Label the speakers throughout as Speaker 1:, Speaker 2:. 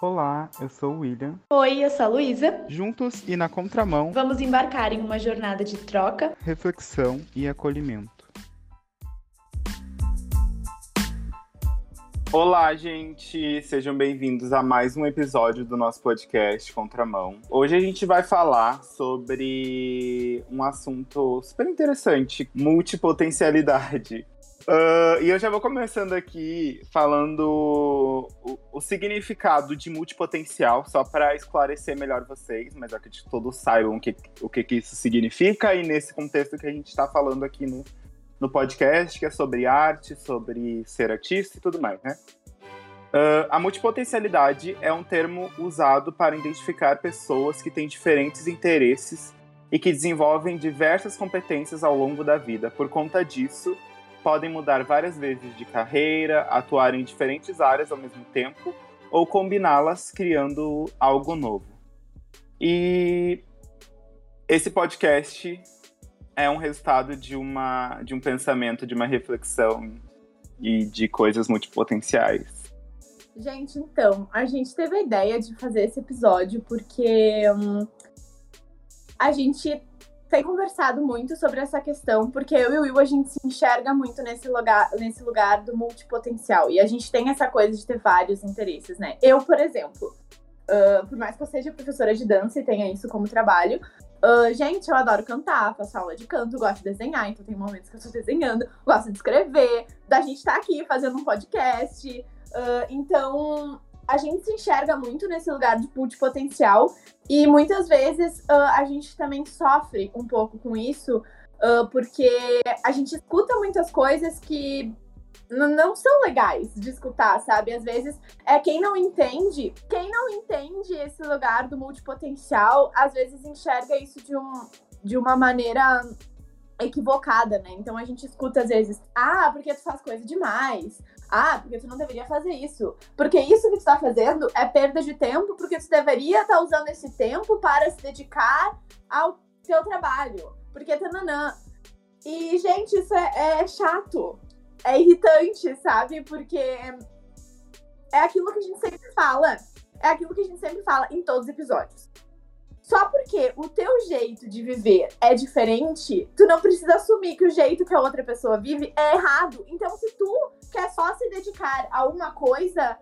Speaker 1: Olá, eu sou o William.
Speaker 2: Oi, eu sou a Luísa.
Speaker 1: Juntos e na contramão,
Speaker 2: Vamos embarcar em uma jornada de troca.
Speaker 1: reflexão e acolhimento. Olá, gente! Sejam bem-vindos a mais um episódio do nosso podcast Contramão. Hoje a gente vai falar sobre um assunto super interessante: multipotencialidade. Ah, e eu já vou começando aqui falando o, o significado de multipotencial, só para esclarecer melhor vocês, mas eu acredito que todos saibam o que, o que, que isso significa, e nesse contexto que a gente está falando aqui no, no podcast, que é sobre arte, sobre ser artista e tudo mais, né? Ah, a multipotencialidade é um termo usado para identificar pessoas que têm diferentes interesses e que desenvolvem diversas competências ao longo da vida. Por conta disso, podem mudar várias vezes de carreira, atuar em diferentes áreas ao mesmo tempo ou combiná-las criando algo novo. E esse podcast é um resultado de uma de um pensamento, de uma reflexão e de coisas multipotenciais.
Speaker 3: Gente, então, a gente teve a ideia de fazer esse episódio porque hum, a gente tem conversado muito sobre essa questão, porque eu e o Will a gente se enxerga muito nesse lugar, nesse lugar do multipotencial. E a gente tem essa coisa de ter vários interesses, né? Eu, por exemplo, ah, por mais que eu seja professora de dança e tenha isso como trabalho, ah, gente, eu adoro cantar, faço aula de canto, gosto de desenhar, então tem momentos que eu estou desenhando, gosto de escrever, da gente estar aqui fazendo um podcast. ah, então, a gente se enxerga muito nesse lugar de multipotencial e muitas vezes ah, a gente também sofre um pouco com isso, ah, porque a gente escuta muitas coisas que não são legais de escutar, sabe? Às vezes é quem não entende, quem não entende esse lugar do multipotencial, às vezes enxerga isso de, um, de uma maneira equivocada, né? Então a gente escuta às vezes, ah, porque tu faz coisa demais. Ah, porque tu não deveria fazer isso. Porque isso que tu tá fazendo é perda de tempo, porque tu deveria estar usando esse tempo para se dedicar ao teu trabalho. Porque tananã. E, gente, isso é, é chato. É irritante, sabe? Porque é aquilo que a gente sempre fala. É aquilo que a gente sempre fala em todos os episódios. Só porque o teu jeito de viver é diferente, tu não precisa assumir que o jeito que a outra pessoa vive é errado. Então, se tu quer só se dedicar a uma coisa,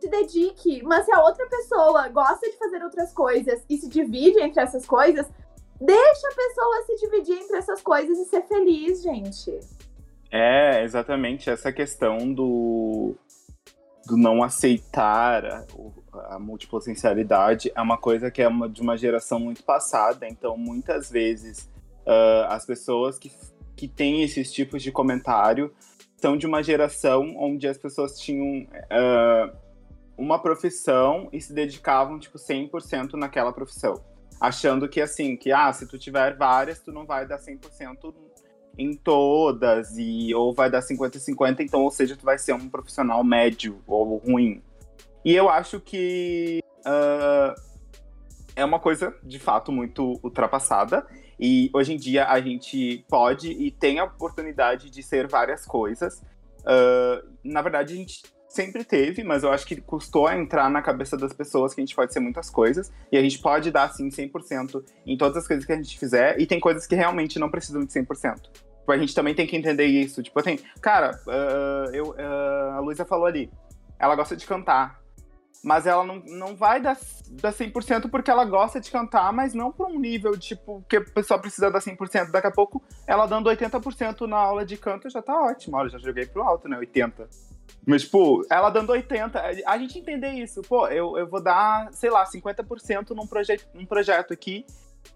Speaker 3: se dedique. Mas se a outra pessoa gosta de fazer outras coisas e se divide entre essas coisas, deixa a pessoa se dividir entre essas coisas e ser feliz, gente.
Speaker 1: É, exatamente essa questão do, do não aceitar a, a multipotencialidade é uma coisa que é uma, de uma geração muito passada, então muitas vezes ah, as pessoas que, que têm esses tipos de comentário são de uma geração onde as pessoas tinham ah, uma profissão e se dedicavam tipo 100% naquela profissão, achando que assim, que ah, se tu tiver várias, tu não vai dar 100% em todas, e ou vai dar 50-50, então, ou seja, tu vai ser um profissional médio ou ruim. E eu acho que ah, é uma coisa, de fato, muito ultrapassada. E hoje em dia a gente pode e tem a oportunidade de ser várias coisas. Ah, na verdade, a gente sempre teve, mas eu acho que custou a entrar na cabeça das pessoas que a gente pode ser muitas coisas. E a gente pode dar, assim, 100% em todas as coisas que a gente fizer. E tem coisas que realmente não precisam de 100%. Tipo, a gente também tem que entender isso. Tipo, assim, cara, ah, eu, ah, a Luísa falou ali, ela gosta de cantar. Mas ela não, não vai dar, dar 100% porque ela gosta de cantar, mas não por um nível, tipo, que a pessoa precisa dar 100%. Daqui a pouco, ela dando 80% na aula de canto já tá ótimo. Olha, já joguei pro alto, né? 80%. Mas, tipo, ela dando 80%, a gente entender isso. Pô, eu, eu vou dar, sei lá, 50% num, proje num projeto aqui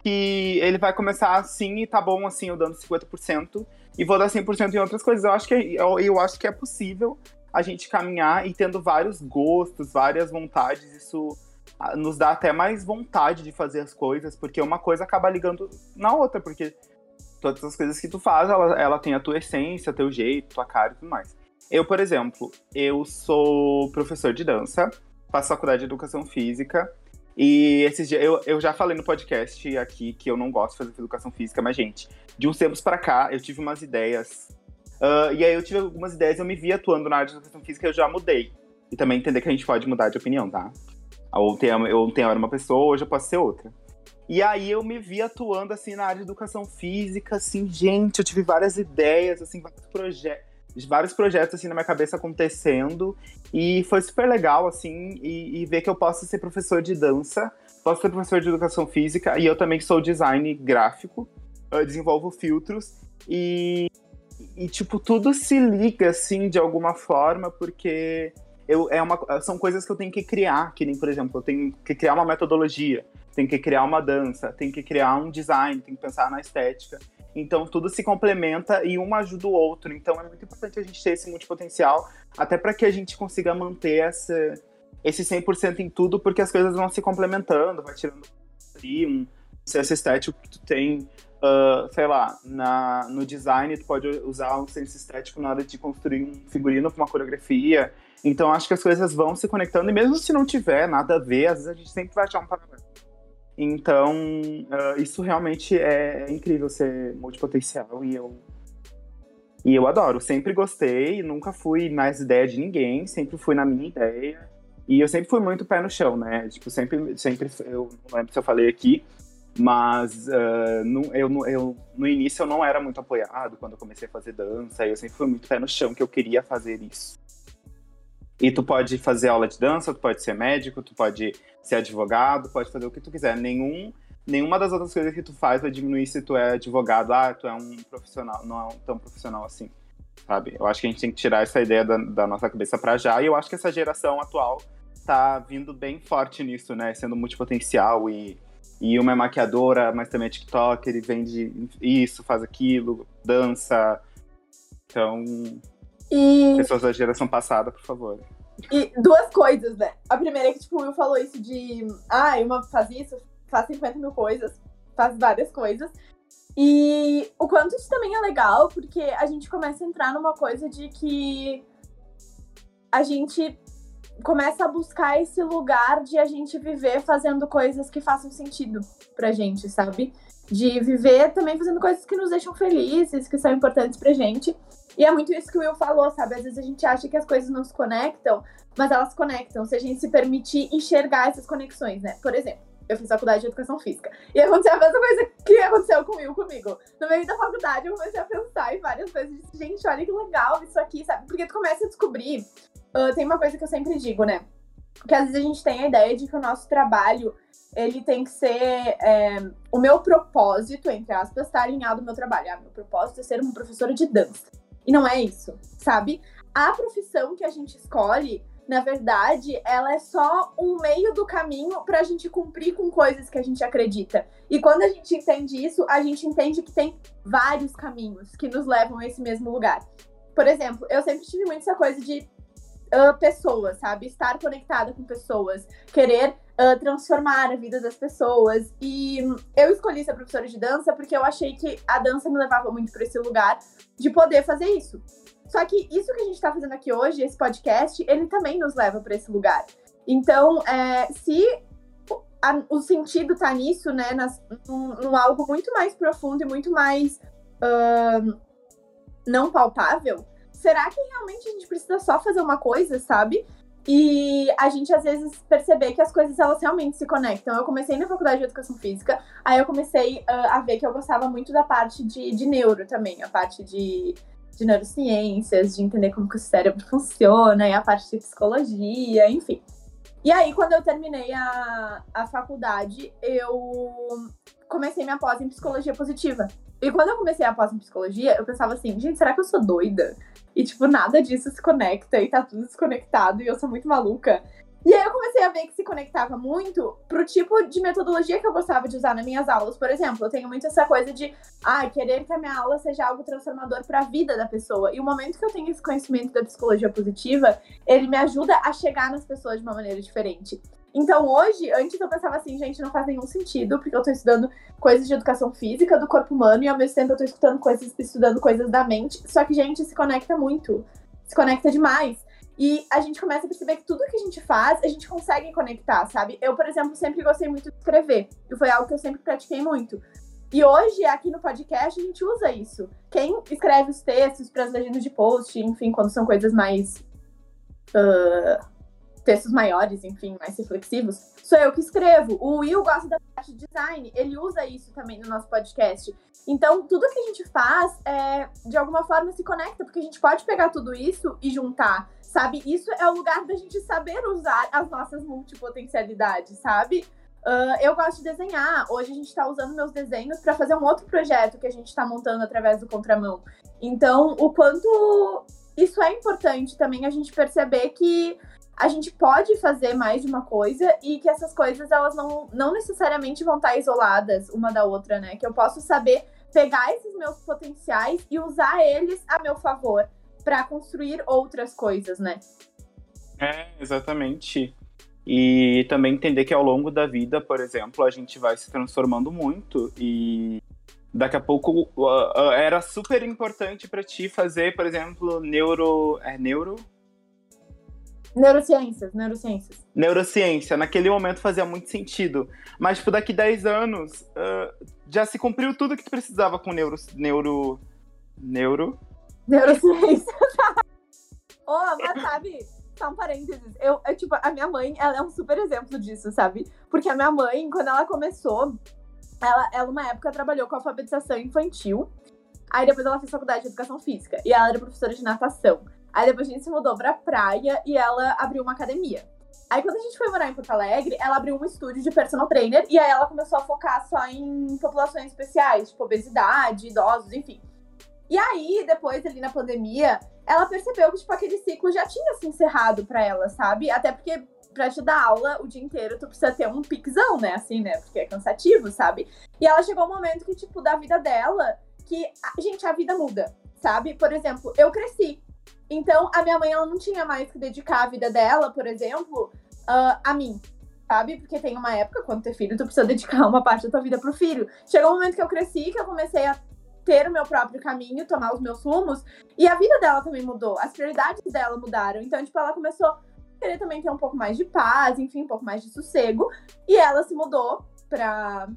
Speaker 1: que ele vai começar assim e tá bom assim, eu dando 50% e vou dar 100% em outras coisas. Eu acho que é, eu, eu acho que é possível a gente caminhar e tendo vários gostos, várias vontades, isso ah, nos dá até mais vontade de fazer as coisas, porque uma coisa acaba ligando na outra, porque todas as coisas que tu faz, ela, ela tem a tua essência, teu jeito, tua cara e tudo mais. Eu, por exemplo, eu sou professor de dança, faço faculdade de educação física, e esses dias, eu, eu já falei no podcast aqui que eu não gosto de fazer educação física, mas, gente, de uns tempos pra cá, eu tive umas ideias. Ah, e aí eu tive algumas ideias, eu me vi atuando na área de educação física e eu já mudei. E também entender que a gente pode mudar de opinião, tá? Ontem, ontem eu era uma pessoa, hoje eu posso ser outra. E aí eu me vi atuando assim na área de educação física, assim, gente, eu tive várias ideias, assim, vários projetos, vários projetos assim na minha cabeça acontecendo e foi super legal assim e, e, ver que eu posso ser professor de dança, posso ser professor de educação física e eu também sou design gráfico, eu desenvolvo filtros e e tipo tudo se liga assim de alguma forma porque eu, é uma, são coisas que eu tenho que criar, que nem, por exemplo, eu tenho que criar uma metodologia, tenho que criar uma dança, tenho que criar um design, tenho que pensar na estética. Então tudo se complementa e um ajuda o outro. Então é muito importante a gente ter esse multipotencial, até para que a gente consiga manter essa, esse 100% em tudo, porque as coisas vão se complementando, vai tirando um senso estético que tu tem, uh, sei lá, na, no design tu pode usar um senso estético na hora de construir um figurino para uma coreografia. Então acho que as coisas vão se conectando e mesmo se não tiver nada a ver, às vezes a gente sempre vai achar um paralelo. Então, uh, isso realmente é, incrível ser multipotencial e eu e eu adoro. Sempre gostei, nunca fui nas ideias de ninguém, sempre fui na minha ideia. E eu sempre fui muito pé no chão, né? Tipo, sempre, sempre eu não lembro se eu falei aqui, mas uh, no, eu, eu, no início eu não era muito apoiado quando eu comecei a fazer dança. Eu sempre fui muito pé no chão que eu queria fazer isso. E tu pode fazer aula de dança, tu pode ser médico, tu pode ser advogado, pode fazer o que tu quiser. Nenhum, nenhuma das outras coisas que tu faz vai diminuir se tu é advogado. Ah, tu é um profissional, não é tão profissional assim, sabe? Eu acho que a gente tem que tirar essa ideia da, da nossa cabeça para já. E eu acho que essa geração atual tá vindo bem forte nisso, né? Sendo multipotencial e, e uma é maquiadora, mas também é tiktoker, e vende isso, faz aquilo, dança. Então, e... Pessoas da geração passada, por favor.
Speaker 3: E duas coisas, né? A primeira é que, tipo, o Will falou isso de. Ah, uma faz isso, faz 50 mil coisas, faz várias coisas. E o quanto isso também é legal, porque a gente começa a entrar numa coisa de que a gente começa a buscar esse lugar de a gente viver fazendo coisas que façam sentido pra gente, sabe? De viver também fazendo coisas que nos deixam felizes, que são importantes pra gente. E é muito isso que o Will falou, sabe? Às vezes a gente acha que as coisas não se conectam, mas elas conectam, se a gente se permitir enxergar essas conexões, né? Por exemplo, eu fiz faculdade de educação física. E aconteceu a mesma coisa que aconteceu com o Will comigo. No meio da faculdade, eu comecei a pensar em várias coisas. Gente, olha que legal isso aqui, sabe? Porque tu começa a descobrir. Uh, tem uma coisa que eu sempre digo, né? Que às vezes a gente tem a ideia de que o nosso trabalho ele tem que ser. É, o meu propósito, entre aspas, está alinhado ao meu trabalho. Ah, meu propósito é ser uma professora de dança. E não é isso, sabe? A profissão que a gente escolhe, na verdade, ela é só um meio do caminho para a gente cumprir com coisas que a gente acredita. E quando a gente entende isso, a gente entende que tem vários caminhos que nos levam a esse mesmo lugar. Por exemplo, eu sempre tive muito essa coisa de uh, pessoas, sabe? Estar conectada com pessoas, querer uh, transformar a vida das pessoas. E eu escolhi ser professora de dança porque eu achei que a dança me levava muito para esse lugar de poder fazer isso. Só que isso que a gente está fazendo aqui hoje, esse podcast, ele também nos leva para esse lugar. Então, é, se a, o sentido tá nisso, né, nas, num, num, algo muito mais profundo e muito mais uh, não palpável, será que realmente a gente precisa só fazer uma coisa, sabe? E a gente às vezes perceber que as coisas elas realmente se conectam. Eu comecei na faculdade de educação física, aí eu comecei uh, a ver que eu gostava muito da parte de, de neuro também, a parte de, de neurociências, de entender como que o cérebro funciona, e a parte de psicologia, enfim. E aí, quando eu terminei a, a faculdade, eu comecei minha pós em psicologia positiva. E quando eu comecei a pós em psicologia, eu pensava assim, gente, será que eu sou doida? E, tipo, nada disso se conecta e tá tudo desconectado e eu sou muito maluca. E aí eu comecei a ver que se conectava muito pro tipo de metodologia que eu gostava de usar nas minhas aulas. Por exemplo, eu tenho muito essa coisa de, ah, querer que a minha aula seja algo transformador para a vida da pessoa. E o momento que eu tenho esse conhecimento da psicologia positiva, ele me ajuda a chegar nas pessoas de uma maneira diferente. Então hoje, antes eu pensava assim, gente, não faz nenhum sentido, porque eu tô estudando coisas de educação física do corpo humano e ao mesmo tempo eu tô estudando coisas, estudando coisas da mente. Só que, gente, se conecta muito. Se conecta demais. E a gente começa a perceber que tudo que a gente faz, a gente consegue conectar, sabe? Eu, por exemplo, sempre gostei muito de escrever. E foi algo que eu sempre pratiquei muito. E hoje, aqui no podcast, a gente usa isso. Quem escreve os textos para as legendas de post, enfim, quando são coisas mais. Uh, textos maiores, enfim, mais reflexivos, sou eu que escrevo. O Will gosta da parte de design, ele usa isso também no nosso podcast. Então, tudo que a gente faz, é, de alguma forma, se conecta, porque a gente pode pegar tudo isso e juntar, sabe? Isso é o lugar da gente saber usar as nossas multipotencialidades, sabe? Uh, eu gosto de desenhar. Hoje a gente está usando meus desenhos para fazer um outro projeto que a gente está montando através do Contramão. Então, o quanto isso é importante também a gente perceber que a gente pode fazer mais de uma coisa e que essas coisas elas não, não necessariamente vão estar isoladas uma da outra, né? Que eu posso saber pegar esses meus potenciais e usar eles a meu favor para construir outras coisas, né?
Speaker 1: É, exatamente. E também entender que ao longo da vida, por exemplo, a gente vai se transformando muito e daqui a pouco uh, uh, era super importante para ti fazer, por exemplo, neuro, é neuro
Speaker 3: Neurociências, neurociências.
Speaker 1: Neurociência, naquele momento fazia muito sentido. Mas, tipo, daqui 10 anos, uh, já se cumpriu tudo que tu precisava com neuro. Neuro. Neuro.
Speaker 3: Neurociência. oh, mas sabe, só um parênteses. Eu, eu, tipo, a minha mãe, ela é um super exemplo disso, sabe? Porque a minha mãe, quando ela começou, ela, ela uma época trabalhou com alfabetização infantil. Aí depois ela fez faculdade de educação física. E ela era professora de natação. Aí depois a gente se mudou pra praia e ela abriu uma academia. Aí quando a gente foi morar em Porto Alegre, ela abriu um estúdio de personal trainer e aí ela começou a focar só em populações especiais, tipo obesidade, idosos, enfim. E aí, depois ali na pandemia, ela percebeu que tipo aquele ciclo já tinha se encerrado para ela, sabe? Até porque pra te dar aula o dia inteiro, tu precisa ter um piquezão, né? Assim, né? Porque é cansativo, sabe? E ela chegou um momento que, tipo, da vida dela, que, gente, a vida muda, sabe? Por exemplo, eu cresci. Então, a minha mãe ela não tinha mais que dedicar a vida dela, por exemplo, uh, a mim, sabe? Porque tem uma época, quando ter filho, tu precisa dedicar uma parte da tua vida pro filho. Chegou um momento que eu cresci, que eu comecei a ter o meu próprio caminho, tomar os meus rumos, e a vida dela também mudou, as prioridades dela mudaram. Então, tipo, ela começou a querer também ter um pouco mais de paz, enfim, um pouco mais de sossego, e ela se mudou para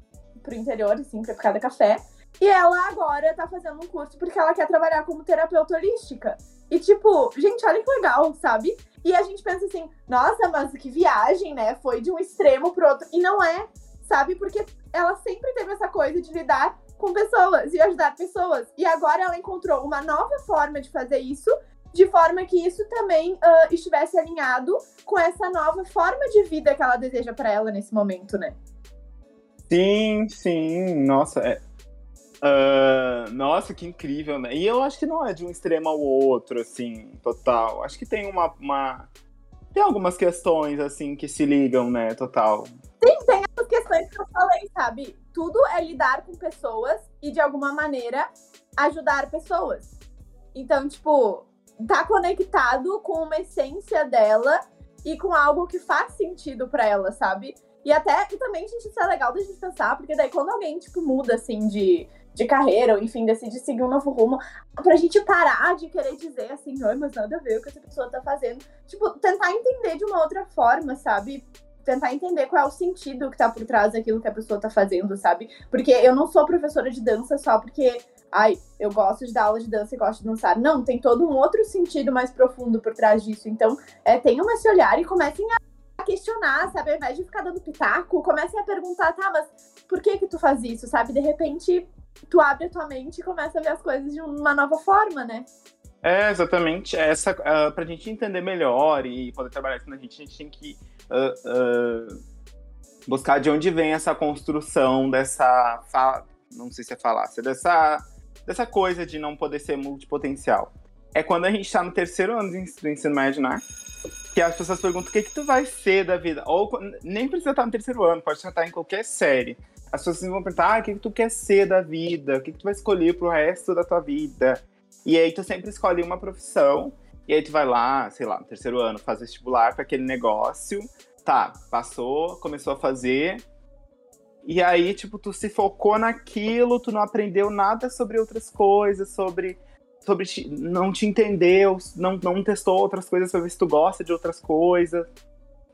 Speaker 3: pro interior, assim, pra Picada Café. E ela agora tá fazendo um curso porque ela quer trabalhar como terapeuta holística. E tipo, gente, olha que legal, sabe? E a gente pensa assim, nossa, mas que viagem, né? Foi de um extremo pro outro. E não é, sabe? Porque ela sempre teve essa coisa de lidar com pessoas e ajudar pessoas. E agora ela encontrou uma nova forma de fazer isso, de forma que isso também uh, estivesse alinhado com essa nova forma de vida que ela deseja para ela nesse momento, né?
Speaker 1: Sim, sim. Nossa, é, Uh, nossa, que incrível, né? E eu acho que não é de um extremo ao outro, assim, total. Acho que tem uma, uma. Tem algumas questões, assim, que se ligam, né, total.
Speaker 3: Sim, tem questões que eu falei, sabe? Tudo é lidar com pessoas e, de alguma maneira, ajudar pessoas. Então, tipo, tá conectado com uma essência dela e com algo que faz sentido para ela, sabe? E até que também, gente, isso é legal da gente pensar, porque daí quando alguém, tipo, muda, assim, de, de carreira, ou enfim, decide seguir um novo rumo, pra gente parar de querer dizer assim, ai, mas nada a ver o que essa pessoa tá fazendo. Tipo, tentar entender de uma outra forma, sabe? Tentar entender qual é o sentido que tá por trás daquilo que a pessoa tá fazendo, sabe? Porque eu não sou professora de dança só porque, ai, eu gosto de dar aula de dança e gosto de dançar. Não, tem todo um outro sentido mais profundo por trás disso. Então, é, tenham esse olhar e comecem a questionar, sabe? Ao invés de ficar dando pitaco, comecem a perguntar, tá, mas por que que tu faz isso, sabe? De repente, tu abre a tua mente e começa a ver as coisas de uma nova forma, né?
Speaker 1: É, exatamente. Essa, uh, pra gente entender melhor e poder trabalhar isso na gente, a gente tem que uh, buscar de onde vem essa construção dessa. Não sei se é falácia, dessa, dessa coisa de não poder ser multipotencial. É quando a gente tá no terceiro ano do ensino médio, né? Que as pessoas perguntam o que, que tu vai ser da vida. Ou nem precisa estar no terceiro ano, pode estar em qualquer série as pessoas vão perguntar, ah, o que, que tu quer ser da vida? O que, que tu vai escolher pro resto da tua vida? E aí tu sempre escolhe uma profissão, e aí tu vai lá, sei lá, no terceiro ano, faz vestibular para aquele negócio. Tá, passou, começou a fazer. E aí, tipo, tu se focou naquilo, tu não aprendeu nada sobre outras coisas, sobre. sobre te, não te entendeu, não, não testou outras coisas pra ver se tu gosta de outras coisas.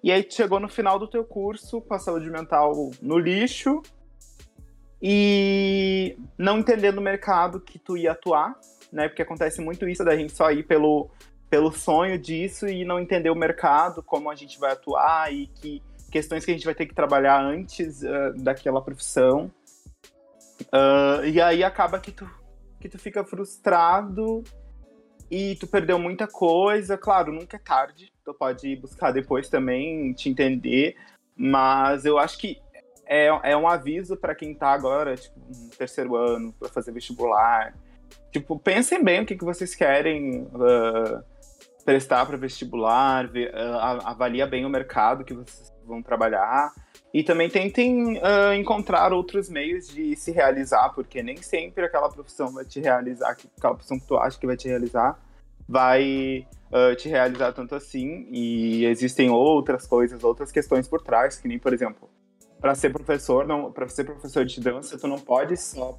Speaker 1: E aí tu chegou no final do teu curso com a saúde mental no lixo, e não entendendo o mercado que tu ia atuar, né? Porque acontece muito isso da gente só ir pelo, pelo sonho disso e não entender o mercado, como a gente vai atuar e que questões que a gente vai ter que trabalhar antes uh, daquela profissão. Uh, e aí acaba que tu, que tu fica frustrado e tu perdeu muita coisa. Claro, nunca é tarde, tu pode ir buscar depois também, te entender, mas eu acho que é, é um aviso para quem tá agora, tipo, no terceiro ano, para fazer vestibular. Tipo, pensem bem o que, que vocês querem uh, prestar para vestibular, ver, uh, avalia bem o mercado que vocês vão trabalhar. E também tentem uh, encontrar outros meios de se realizar, porque nem sempre aquela profissão vai te realizar, aquela profissão que tu acha que vai te realizar, vai uh, te realizar tanto assim. E existem outras coisas, outras questões por trás, que nem, por exemplo, para ser professor, não, para ser professor de dança, tu não pode só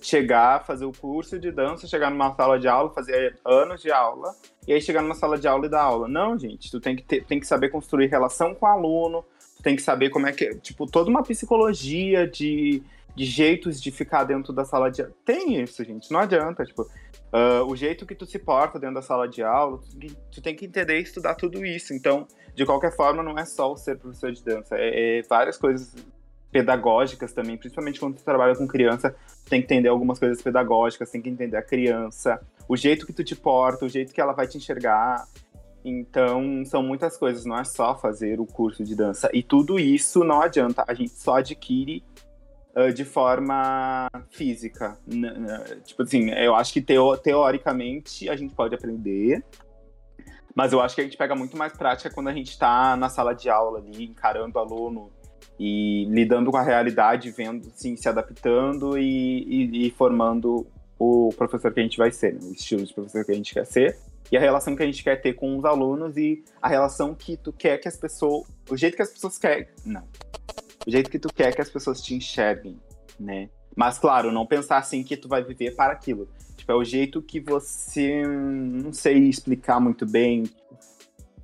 Speaker 1: chegar, fazer o curso de dança, chegar numa sala de aula, fazer anos de aula, e aí chegar numa sala de aula e dar aula. Não, gente, tu tem que, ter, tem que saber construir relação com o aluno, tem que saber como é que, tipo, toda uma psicologia de, de jeitos de ficar dentro da sala de aula. Tem isso, gente, não adianta, tipo, uh, o jeito que tu se porta dentro da sala de aula, tu, tu, tem que entender e estudar tudo isso. Então, de qualquer forma, não é só o ser professor de dança, é, é várias coisas pedagógicas também, principalmente quando tu trabalha com criança, tem que entender algumas coisas pedagógicas, tem que entender a criança, o jeito que tu te porta, o jeito que ela vai te enxergar. Então, são muitas coisas, não é só fazer o curso de dança. E tudo isso não adianta, a gente só adquire uh, de forma física. Tipo assim, eu acho que teo teoricamente a gente pode aprender, mas eu acho que a gente pega muito mais prática quando a gente está na sala de aula ali, encarando o aluno, e lidando com a realidade, vendo, sim, se adaptando e, e, e, formando o professor que a gente vai ser, né? o estilo de professor que a gente quer ser e a relação que a gente quer ter com os alunos e a relação que tu quer que as pessoas, o jeito que as pessoas querem, não, o jeito que tu quer que as pessoas te enxerguem, né? Mas claro, não pensar assim que tu vai viver para aquilo. Tipo, é o jeito que você, não sei explicar muito bem.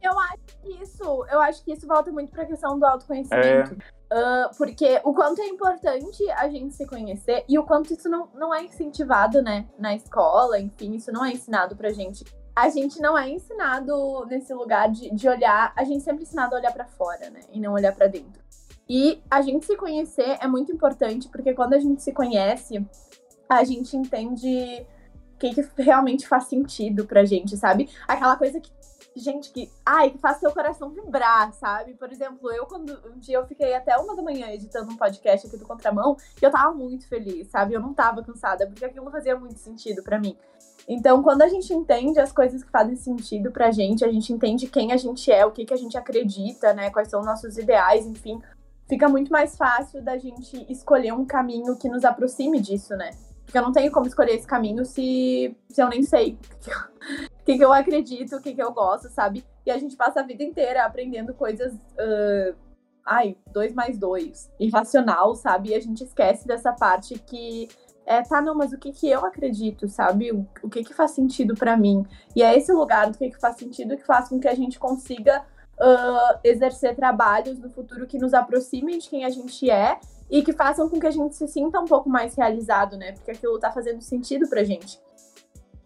Speaker 3: Eu acho que isso, eu acho que isso volta muito para a questão do autoconhecimento. É. Uh, porque o quanto é importante a gente se conhecer e o quanto isso não, não é incentivado, né? Na escola, enfim, isso não é ensinado pra gente. A gente não é ensinado nesse lugar de, de olhar, a gente sempre é ensinado a olhar para fora, né? E não olhar para dentro. E a gente se conhecer é muito importante, porque quando a gente se conhece, a gente entende o que, que realmente faz sentido pra gente, sabe? Aquela coisa que gente que, ai, que faz seu coração vibrar, sabe? Por exemplo, eu quando um dia eu fiquei até uma da manhã editando um podcast aqui do Contramão, e eu tava muito feliz, sabe? Eu não tava cansada, porque aquilo fazia muito sentido para mim. Então, quando a gente entende as coisas que fazem sentido pra gente, a gente entende quem a gente é, o que, que a gente acredita, né? Quais são nossos ideais, enfim, fica muito mais fácil da gente escolher um caminho que nos aproxime disso, né? Porque eu não tenho como escolher esse caminho se, se eu nem sei que, que eu acredito, o que, que eu gosto, sabe? E a gente passa a vida inteira aprendendo coisas. Uh, ai, dois mais dois. Irracional, sabe? E a gente esquece dessa parte que é, tá, não, mas o que que eu acredito, sabe? O, o que que faz sentido para mim? E é esse lugar do que que faz sentido que faz com que a gente consiga uh, exercer trabalhos no futuro que nos aproximem de quem a gente é e que façam com que a gente se sinta um pouco mais realizado, né? Porque aquilo tá fazendo sentido pra gente.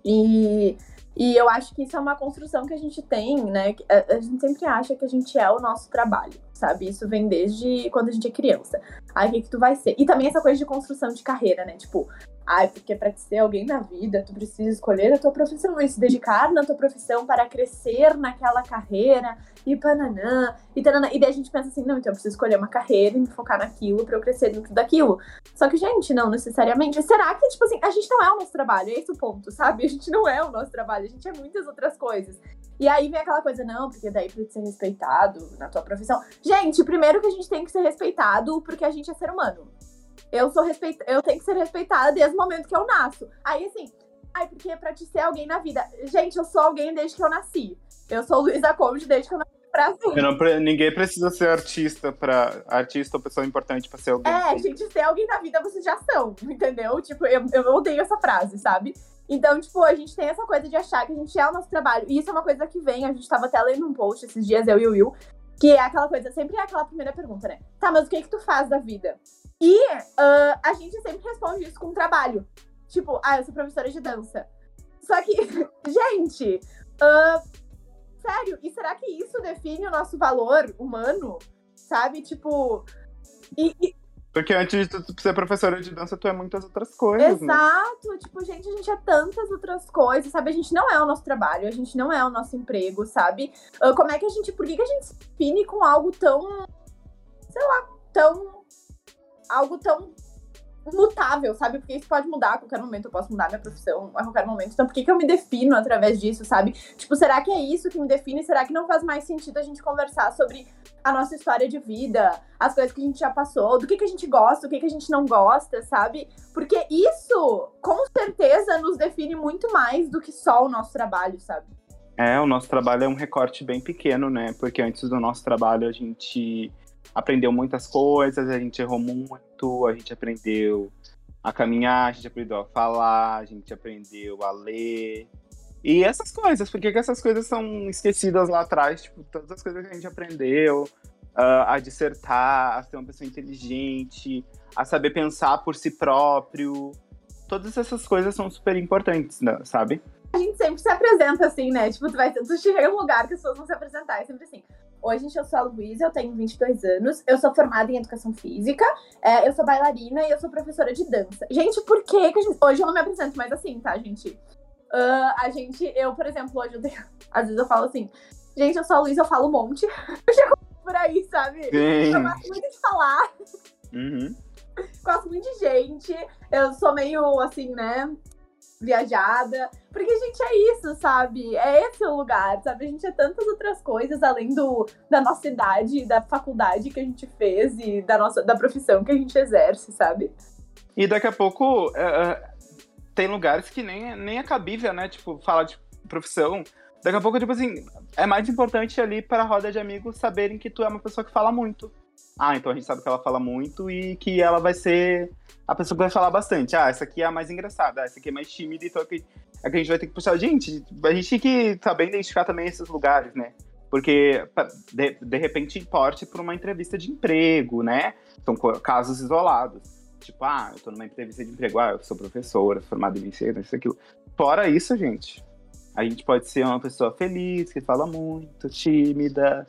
Speaker 3: E, e eu acho que isso é uma construção que a gente tem, né? A, gente sempre acha que a gente é o nosso trabalho, sabe? Isso vem desde quando a gente é criança. Aí o que, que tu vai ser? E também essa coisa de construção de carreira, né? Tipo, Ai, porque para ser alguém na vida, tu precisa escolher a tua profissão e se dedicar na tua profissão para crescer naquela carreira e pananã e tananã. E daí a gente pensa assim, não, então eu preciso escolher uma carreira e me focar naquilo para eu crescer dentro daquilo. Só que, gente, não necessariamente. Será que, tipo assim, a gente não é o nosso trabalho? É esse o ponto, sabe? A gente não é o nosso trabalho, a gente é muitas outras coisas. E aí vem aquela coisa, não, porque daí pra ser respeitado na tua profissão. Gente, primeiro que a gente tem que ser respeitado porque a gente é ser humano eu sou respeita, eu tenho que ser respeitada desde o momento que eu nasço. Aí assim, ai, porque pra te ser alguém na vida. Gente, eu sou alguém desde que eu nasci. Eu sou Luísa Conde desde que eu nasci. Pra
Speaker 1: não, ninguém precisa ser artista para artista ou pessoa importante para ser alguém.
Speaker 3: É, gente, ser alguém na vida vocês já são, entendeu? Tipo, eu, eu odeio essa frase, sabe? Então, tipo, a gente tem essa coisa de achar que a gente é o nosso trabalho. E isso é uma coisa que vem, a gente tava até lendo um post esses dias, eu e o Will, que é aquela coisa, sempre é aquela primeira pergunta, né? Tá, mas o que que tu faz da vida? E uh, a gente sempre responde isso com trabalho. Tipo, ah, eu sou professora de dança. Só que, gente, Uh, sério, e será que isso define o nosso valor humano? Sabe? Tipo. E, e...
Speaker 1: Porque antes de tu ser professora de dança, tu é muitas outras coisas.
Speaker 3: Né? Exato. Né? Tipo, gente, a gente é tantas outras coisas, sabe? A gente não é o nosso trabalho, a gente não é o nosso emprego, sabe? Uh, como é que a gente. Por que, que a gente se com algo tão. Sei lá, tão. Algo tão mutável, sabe? Porque isso pode mudar a qualquer momento, eu posso mudar minha profissão a qualquer momento. Então, por que, que eu me defino através disso, sabe? Tipo, será que é isso que me define? Será que não faz mais sentido a gente conversar sobre a nossa história de vida, as coisas que a gente já passou, do que, que a gente gosta, do que, que a gente não gosta, sabe? Porque isso, com certeza, nos define muito mais do que só o nosso trabalho, sabe?
Speaker 1: É, o nosso trabalho é um recorte bem pequeno, né? Porque antes do nosso trabalho a gente aprendeu muitas coisas, a gente errou muito, a gente aprendeu a caminhar, a gente aprendeu a falar, a gente aprendeu a ler. E essas coisas, por que essas coisas são esquecidas lá atrás? Tipo, todas as coisas que a gente aprendeu, uh, a dissertar, a ser uma pessoa inteligente, a saber pensar por si próprio. Todas essas coisas são super importantes, né, sabe?
Speaker 3: A gente sempre se apresenta assim, né? Tipo, tu, vai, tu chega em um lugar que as pessoas vão se apresentar, é sempre assim. Oi, gente, eu sou a Luísa, eu tenho 22 anos, eu sou formada em educação física, é, eu sou bailarina e eu sou professora de dança. Gente, por que, que a gente... Hoje eu não me apresento mais assim, tá, gente? Uh, a gente, eu, por exemplo, hoje eu tenho... Às vezes eu falo assim, gente, eu sou a Luísa, eu falo um monte. Eu chego por aí, sabe?
Speaker 1: Sim.
Speaker 3: Eu gosto muito de falar.
Speaker 1: Uhum.
Speaker 3: Gosto muito de gente. Eu sou meio, assim, né? Viajada. Porque a gente é isso, sabe? É esse o lugar, sabe? A gente é tantas outras coisas além do, da nossa idade, da faculdade que a gente fez e da nossa da profissão que a gente exerce, sabe?
Speaker 1: E daqui a pouco é, é tem lugares que nem, nem é cabível, né? Tipo, falar de profissão. Daqui a pouco, tipo assim, é mais importante ali para a roda de amigos saberem que tu é uma pessoa que fala muito. Ah, então a gente sabe que ela fala muito e que ela vai ser a pessoa que vai falar bastante. Ah, essa aqui é a mais engraçada, essa aqui é mais tímida, então aqui, aqui é a gente vai ter que puxar. Gente, a gente tem que saber identificar também esses lugares, né? Porque, de, de repente, importe para uma entrevista de emprego, né? São casos isolados. Tipo, ah, eu tô numa entrevista de emprego, ah, eu sou professora, formada em ciência, isso, aquilo. Fora isso, gente, a gente pode ser uma pessoa feliz, que fala muito, tímida,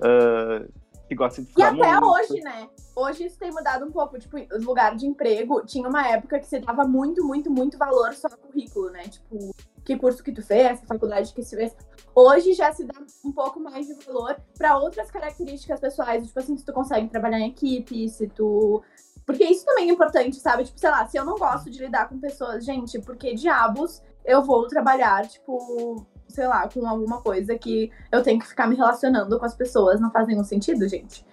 Speaker 1: uh, que gosta de falar
Speaker 3: E até
Speaker 1: muito.
Speaker 3: hoje, né? Hoje isso tem mudado um pouco. Tipo, os lugares de emprego, tinha uma época que você dava muito, muito, muito valor só no currículo, né? Tipo, que curso que tu fez, que faculdade que tu fez. Hoje já se dá um pouco mais de valor para outras características pessoais. Tipo assim, se tu consegue trabalhar em equipe, se tu. Porque isso também é importante, sabe? Tipo, sei lá, se eu não gosto de lidar com pessoas, gente, porque diabos eu vou trabalhar, tipo, sei lá, com alguma coisa que eu tenho que ficar me relacionando com as pessoas, não faz nenhum sentido, gente.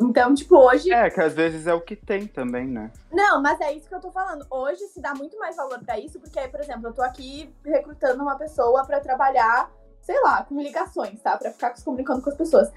Speaker 3: Então, tipo, hoje.
Speaker 1: É, que às vezes é o que tem também, né?
Speaker 3: Não, mas é isso que eu tô falando. Hoje se dá muito mais valor para isso, porque aí, por exemplo, eu tô aqui recrutando uma pessoa para trabalhar, sei lá, com ligações, tá? Pra ficar se comunicando com as pessoas.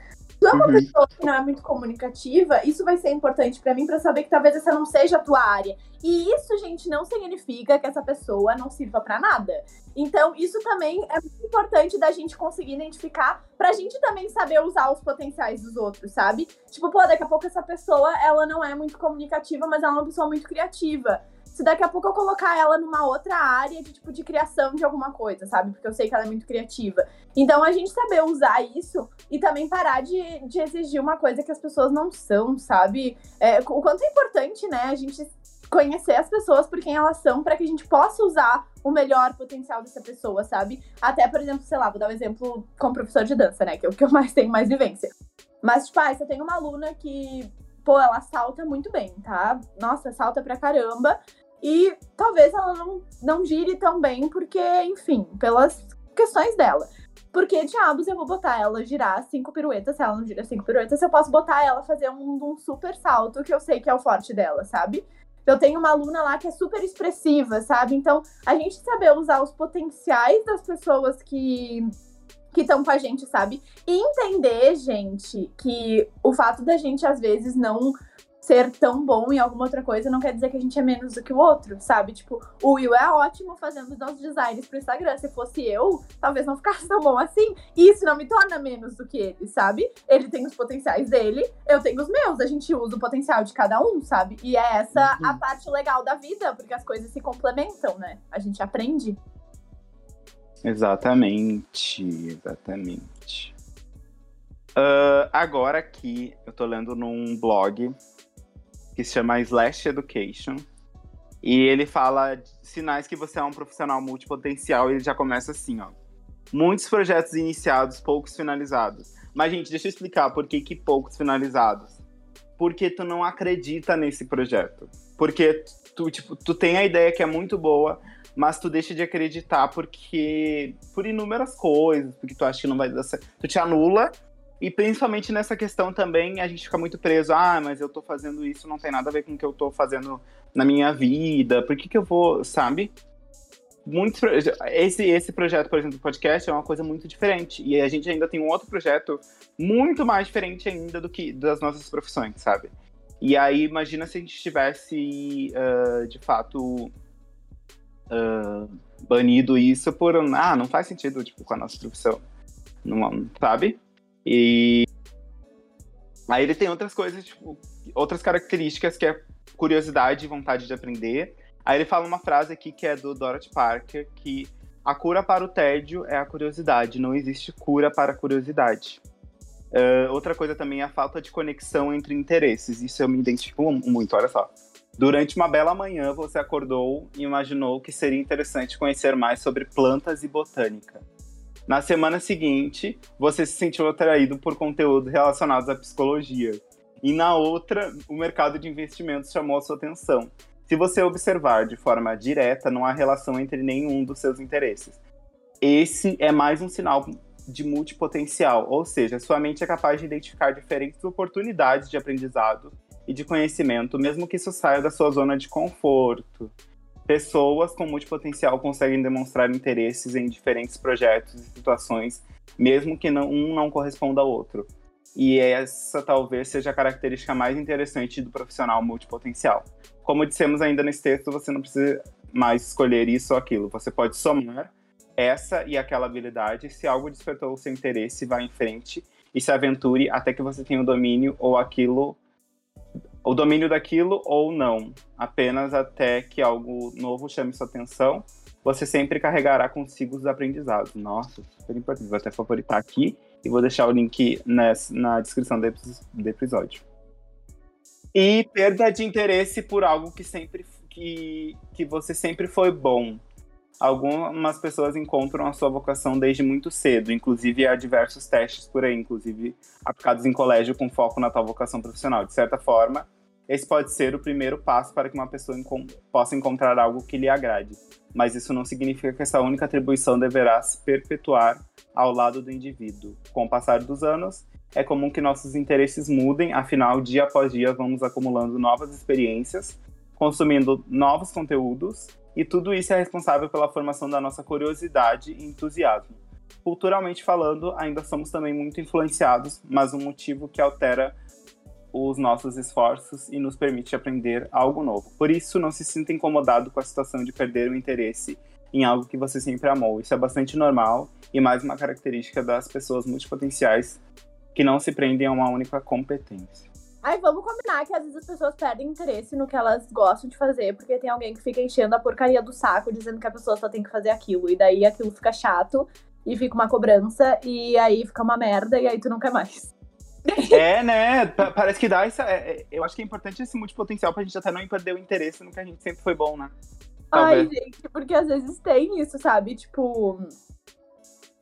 Speaker 3: Se é uma uhum. pessoa que não é muito comunicativa, isso vai ser importante para mim para saber que talvez essa não seja a tua área. E isso, gente, não significa que essa pessoa não sirva para nada. Então, isso também é muito importante da gente conseguir identificar pra gente também saber usar os potenciais dos outros, sabe? Tipo, pô, daqui a pouco essa pessoa, ela não é muito comunicativa, mas ela é uma pessoa muito criativa se daqui a pouco eu colocar ela numa outra área de tipo de criação de alguma coisa, sabe? Porque eu sei que ela é muito criativa. Então a gente saber usar isso e também parar de, de exigir uma coisa que as pessoas não são, sabe? É, o quanto é importante, né, a gente conhecer as pessoas por quem elas são para que a gente possa usar o melhor potencial dessa pessoa, sabe? Até, por exemplo, sei lá, vou dar um exemplo como professor de dança, né? Que é o que eu mais tenho mais vivência. Mas, tipo, ah, você tem uma aluna que, pô, ela salta muito bem, tá? Nossa, salta pra caramba. E talvez ela não, não gire tão bem, porque, enfim, pelas questões dela. Porque diabos eu vou botar ela girar cinco piruetas, se ela não gira cinco piruetas, eu posso botar ela fazer um, um super salto que eu sei que é o forte dela, sabe? Eu tenho uma aluna lá que é super expressiva, sabe? Então, a gente saber usar os potenciais das pessoas que que estão com a gente, sabe? E entender, gente, que o fato da gente às vezes não ser tão bom em alguma outra coisa não quer dizer que a gente é menos do que o outro, sabe? Tipo, o Will é ótimo fazendo os nossos designs pro Instagram. Se fosse eu, talvez não ficasse tão bom assim. E isso não me torna menos do que ele, sabe? Ele tem os potenciais dele, eu tenho os meus. A gente usa o potencial de cada um, sabe? E é essa uhum. a parte legal da vida, porque as coisas se complementam, né? A gente aprende.
Speaker 1: Exatamente, exatamente. Uh, agora aqui, eu tô lendo num blog que se chama Slash Education. E ele fala sinais que você é um profissional multipotencial e ele já começa assim, ó. Muitos projetos iniciados, poucos finalizados. Mas, gente, deixa eu explicar por que, que poucos finalizados. Porque tu não acredita nesse projeto. Porque tu, tipo, tu tem a ideia que é muito boa, mas tu deixa de acreditar porque por inúmeras coisas, porque tu acha que não vai dar certo. Tu te anula e principalmente nessa questão também a gente fica muito preso, ah, mas eu tô fazendo isso, não tem nada a ver com o que eu tô fazendo na minha vida, por que que eu vou, sabe? Muitos, esse, esse projeto, por exemplo, do podcast é uma coisa muito diferente. E a gente ainda tem um outro projeto muito mais diferente ainda do que das nossas profissões, sabe? E aí, imagina se a gente tivesse, uh, de fato, uh, banido isso por. Ah, não faz sentido, tipo, com a nossa profissão. Não, sabe? E. Aí ele tem outras coisas, tipo, outras características que é curiosidade e vontade de aprender. Aí ele fala uma frase aqui que é do Dorothy Parker, que a cura para o tédio é a curiosidade, não existe cura para a curiosidade. Uh, outra coisa também é a falta de conexão entre interesses. Isso eu me identifico muito, olha só. Durante uma bela manhã, você acordou e imaginou que seria interessante conhecer mais sobre plantas e botânica. Na semana seguinte, você se sentiu atraído por conteúdos relacionados à psicologia. E na outra, o mercado de investimentos chamou a sua atenção. Se você observar de forma direta, não há relação entre nenhum dos seus interesses. Esse é mais um sinal de multipotencial, ou seja, sua mente é capaz de identificar diferentes oportunidades de aprendizado e de conhecimento, mesmo que isso saia da sua zona de conforto. Pessoas com multipotencial conseguem demonstrar interesses em diferentes projetos e situações, mesmo que não, um não corresponda ao outro. E essa talvez seja a característica mais interessante do profissional multipotencial. Como dissemos ainda nesse texto, você não precisa mais escolher isso ou aquilo. Você pode somar essa e aquela habilidade. Se algo despertou o seu interesse, vá em frente e se aventure até que você tenha o domínio ou aquilo o domínio daquilo ou não, apenas até que algo novo chame sua atenção. Você sempre carregará consigo os aprendizados. Nossa, super importante. Vou até favoritar aqui e vou deixar o link nessa, na descrição do, do episódio. E perda de interesse por algo que sempre que, que você sempre foi bom. Algumas pessoas encontram a sua vocação desde muito cedo, inclusive há diversos testes por aí, inclusive aplicados em colégio com foco na tal vocação profissional. De certa forma, esse pode ser o primeiro passo para que uma pessoa possa encontrar algo que lhe agrade, mas isso não significa que essa única atribuição deverá se perpetuar ao lado do indivíduo. Com o passar dos anos, é comum que nossos interesses mudem, afinal, dia após dia vamos acumulando novas experiências, consumindo novos conteúdos, e tudo isso é responsável pela formação da nossa curiosidade e entusiasmo. Culturalmente falando, ainda somos também muito influenciados, mas um motivo que altera os nossos esforços e nos permite aprender algo novo. Por isso, não se sinta incomodado com a situação de perder o interesse em algo que você sempre amou. Isso é bastante normal e mais uma característica das pessoas multipotenciais que não se prendem a uma única competência.
Speaker 3: Ai, vamos combinar que às vezes as pessoas perdem interesse no que elas gostam de fazer, porque tem alguém que fica enchendo a porcaria do saco, dizendo que a pessoa só tem que fazer aquilo. E daí aquilo fica chato, e fica uma cobrança, e aí fica uma merda, e aí tu não quer mais.
Speaker 1: É, né? Parece que dá isso. É, é, eu acho que é importante esse multipotencial pra gente até não perder o interesse no que a gente sempre foi bom, né?
Speaker 3: Talvez. Ai, gente, porque às vezes tem isso, sabe? Tipo.